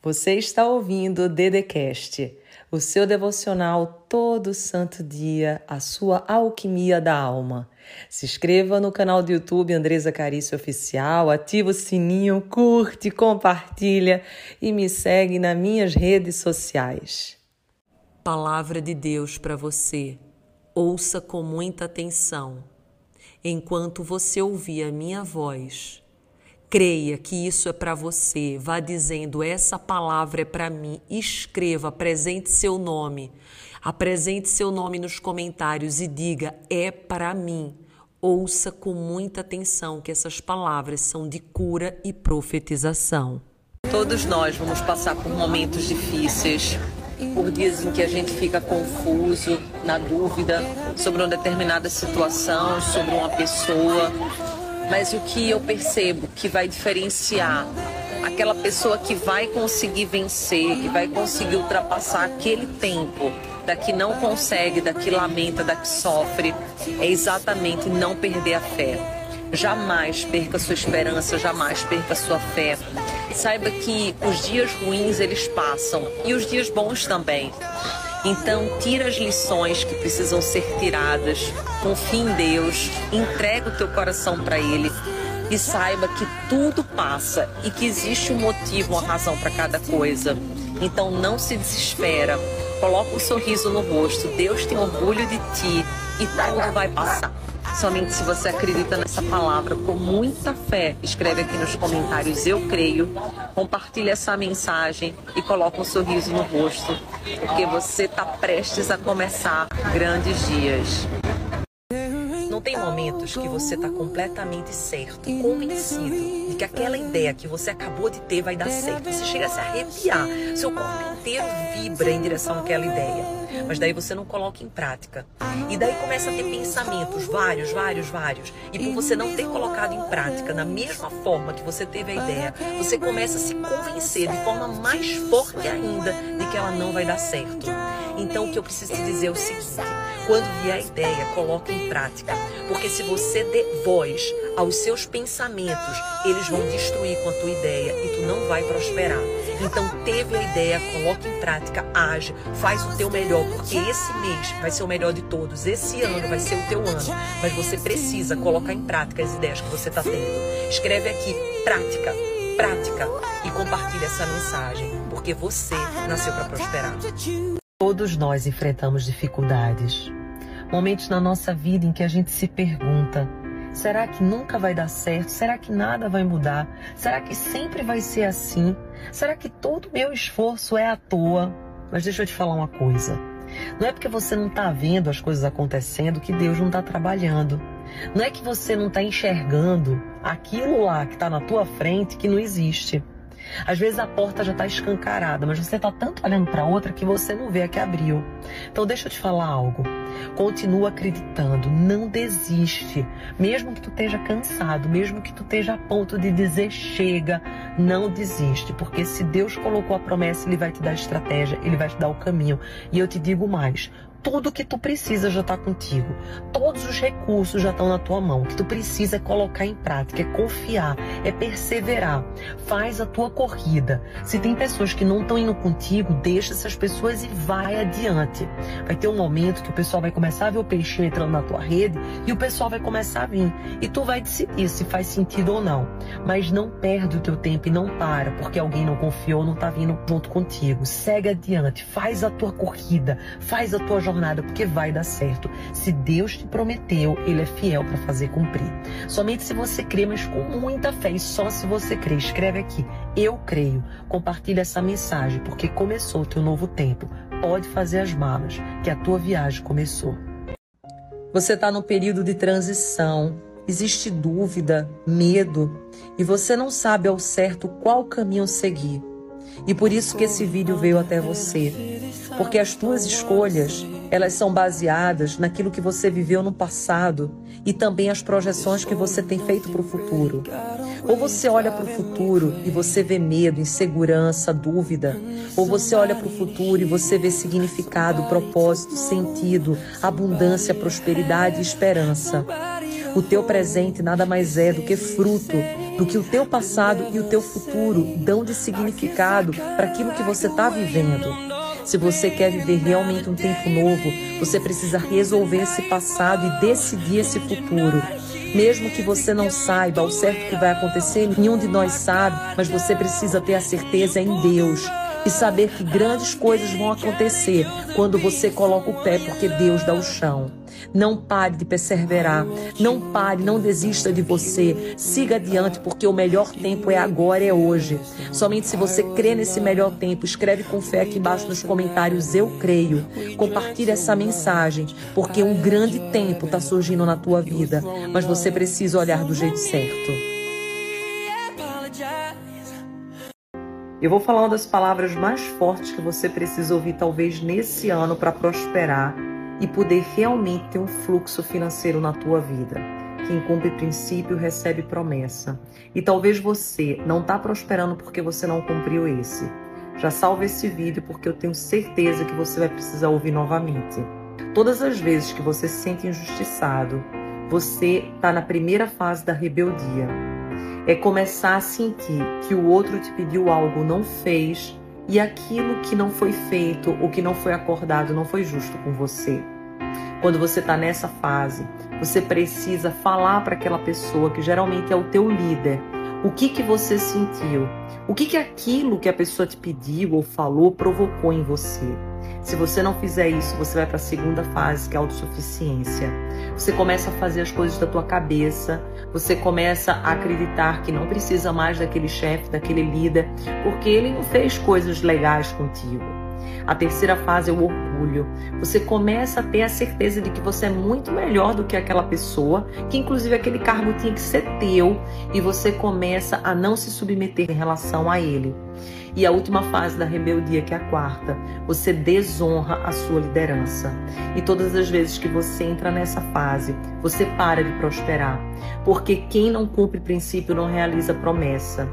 Você está ouvindo o Dedecast, o seu devocional todo santo dia, a sua alquimia da alma. Se inscreva no canal do YouTube Andresa Carício Oficial, ativa o sininho, curte, compartilha e me segue nas minhas redes sociais. Palavra de Deus para você. Ouça com muita atenção. Enquanto você ouvir a minha voz, Creia que isso é para você. Vá dizendo: essa palavra é para mim. Escreva, apresente seu nome. Apresente seu nome nos comentários e diga: é para mim. Ouça com muita atenção que essas palavras são de cura e profetização. Todos nós vamos passar por momentos difíceis, por dias em que a gente fica confuso, na dúvida sobre uma determinada situação, sobre uma pessoa mas o que eu percebo que vai diferenciar aquela pessoa que vai conseguir vencer, que vai conseguir ultrapassar aquele tempo, da que não consegue, da que lamenta, da que sofre, é exatamente não perder a fé. Jamais perca sua esperança, jamais perca sua fé. Saiba que os dias ruins eles passam e os dias bons também. Então, tira as lições que precisam ser tiradas, confie em Deus, entrega o teu coração para Ele e saiba que tudo passa e que existe um motivo, uma razão para cada coisa. Então, não se desespera, coloca um sorriso no rosto, Deus tem orgulho de ti e tudo vai passar. Somente se você acredita nessa palavra com muita fé, escreve aqui nos comentários eu creio, compartilhe essa mensagem e coloque um sorriso no rosto, porque você está prestes a começar grandes dias. Tem momentos que você está completamente certo, convencido de que aquela ideia que você acabou de ter vai dar certo. Você chega a se arrepiar, seu corpo inteiro vibra em direção àquela ideia mas daí você não coloca em prática. E daí começa a ter pensamentos, vários, vários, vários. E por você não ter colocado em prática na mesma forma que você teve a ideia, você começa a se convencer de forma mais forte ainda de que ela não vai dar certo. Então o que eu preciso te dizer é o seguinte: quando vier a ideia, coloque em prática. Porque se você der voz aos seus pensamentos, eles vão destruir com a tua ideia e tu não vai prosperar. Então teve a ideia, coloque em prática, age, faz o teu melhor, porque esse mês vai ser o melhor de todos, esse ano vai ser o teu ano. Mas você precisa colocar em prática as ideias que você está tendo. Escreve aqui, prática, prática e compartilha essa mensagem, porque você nasceu para prosperar. Todos nós enfrentamos dificuldades. Momentos na nossa vida em que a gente se pergunta: será que nunca vai dar certo? Será que nada vai mudar? Será que sempre vai ser assim? Será que todo o meu esforço é à toa? Mas deixa eu te falar uma coisa. Não é porque você não está vendo as coisas acontecendo que Deus não está trabalhando. Não é que você não está enxergando aquilo lá que está na tua frente que não existe. Às vezes a porta já está escancarada, mas você está tanto olhando para outra que você não vê a que abriu. Então deixa eu te falar algo. Continua acreditando, não desiste. Mesmo que tu esteja cansado, mesmo que tu esteja a ponto de dizer chega, não desiste, porque se Deus colocou a promessa, ele vai te dar a estratégia, ele vai te dar o caminho. E eu te digo mais, tudo que tu precisa já está contigo. Todos os recursos já estão na tua mão. O que tu precisa é colocar em prática, é confiar, é perseverar. Faz a tua corrida. Se tem pessoas que não estão indo contigo, deixa essas pessoas e vai adiante. Vai ter um momento que o pessoal vai começar a ver o peixinho entrando na tua rede e o pessoal vai começar a vir. E tu vai decidir se faz sentido ou não. Mas não perde o teu tempo e não para porque alguém não confiou, não está vindo junto contigo. Segue adiante, faz a tua corrida, faz a tua jornada porque vai dar certo. Se Deus te prometeu, Ele é fiel para fazer cumprir. Somente se você crê, mas com muita fé, e só se você crê, escreve aqui, eu creio. Compartilha essa mensagem, porque começou o teu novo tempo. Pode fazer as malas, que a tua viagem começou. Você está no período de transição, existe dúvida, medo, e você não sabe ao certo qual caminho seguir. E por isso que esse vídeo veio até você. Porque as tuas escolhas, elas são baseadas naquilo que você viveu no passado e também as projeções que você tem feito para o futuro. Ou você olha para o futuro e você vê medo, insegurança, dúvida, ou você olha para o futuro e você vê significado, propósito, sentido, abundância, prosperidade e esperança. O teu presente nada mais é do que fruto do que o teu passado e o teu futuro dão de significado para aquilo que você está vivendo. Se você quer viver realmente um tempo novo, você precisa resolver esse passado e decidir esse futuro. Mesmo que você não saiba ao certo que vai acontecer, nenhum de nós sabe, mas você precisa ter a certeza em Deus e saber que grandes coisas vão acontecer quando você coloca o pé, porque Deus dá o chão. Não pare de perseverar, não pare, não desista de você. Siga adiante, porque o melhor tempo é agora, é hoje. Somente se você crê nesse melhor tempo, escreve com fé aqui embaixo nos comentários: Eu creio. Compartilhe essa mensagem, porque um grande tempo está surgindo na tua vida, mas você precisa olhar do jeito certo. Eu vou falar uma das palavras mais fortes que você precisa ouvir, talvez nesse ano, para prosperar e poder realmente ter um fluxo financeiro na tua vida. Quem cumpre princípio recebe promessa. E talvez você não está prosperando porque você não cumpriu esse. Já salve esse vídeo porque eu tenho certeza que você vai precisar ouvir novamente. Todas as vezes que você se sente injustiçado, você está na primeira fase da rebeldia é começar a sentir que o outro te pediu algo, não fez, e aquilo que não foi feito ou que não foi acordado não foi justo com você. Quando você está nessa fase, você precisa falar para aquela pessoa que geralmente é o teu líder, o que que você sentiu, o que que aquilo que a pessoa te pediu ou falou provocou em você. Se você não fizer isso, você vai para a segunda fase, que é a autossuficiência. Você começa a fazer as coisas da tua cabeça, você começa a acreditar que não precisa mais daquele chefe, daquele líder, porque ele não fez coisas legais contigo. A terceira fase é o orgulho. Você começa a ter a certeza de que você é muito melhor do que aquela pessoa, que inclusive aquele cargo tinha que ser teu, e você começa a não se submeter em relação a ele. E a última fase da rebeldia, que é a quarta, você desonra a sua liderança. E todas as vezes que você entra nessa fase, você para de prosperar. Porque quem não cumpre princípio não realiza promessa.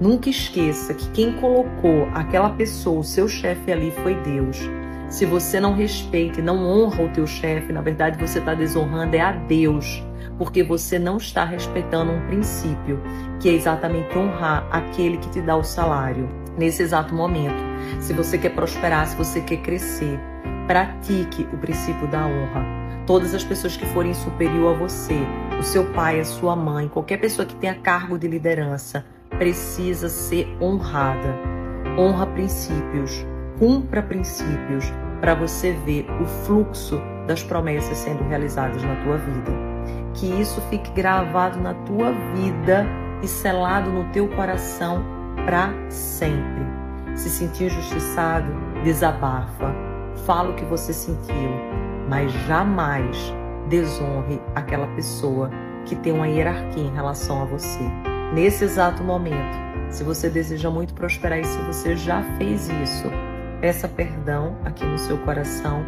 Nunca esqueça que quem colocou aquela pessoa, o seu chefe ali, foi Deus. Se você não respeita e não honra o teu chefe, na verdade você está desonrando é a Deus, porque você não está respeitando um princípio, que é exatamente honrar aquele que te dá o salário nesse exato momento. Se você quer prosperar, se você quer crescer, pratique o princípio da honra. Todas as pessoas que forem superior a você, o seu pai, a sua mãe, qualquer pessoa que tenha cargo de liderança, precisa ser honrada. Honra princípios, cumpra princípios para você ver o fluxo das promessas sendo realizadas na tua vida. Que isso fique gravado na tua vida e selado no teu coração para sempre. Se sentir injustiçado, desabafa, fala o que você sentiu, mas jamais desonre aquela pessoa que tem uma hierarquia em relação a você. Nesse exato momento, se você deseja muito prosperar e se você já fez isso, peça perdão aqui no seu coração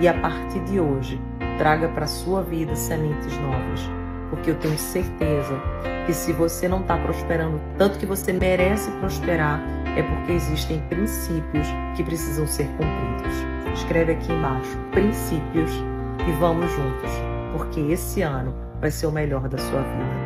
e a partir de hoje traga para sua vida sementes novas porque eu tenho certeza que se você não está prosperando tanto que você merece prosperar, é porque existem princípios que precisam ser cumpridos. Escreve aqui embaixo princípios e vamos juntos, porque esse ano vai ser o melhor da sua vida.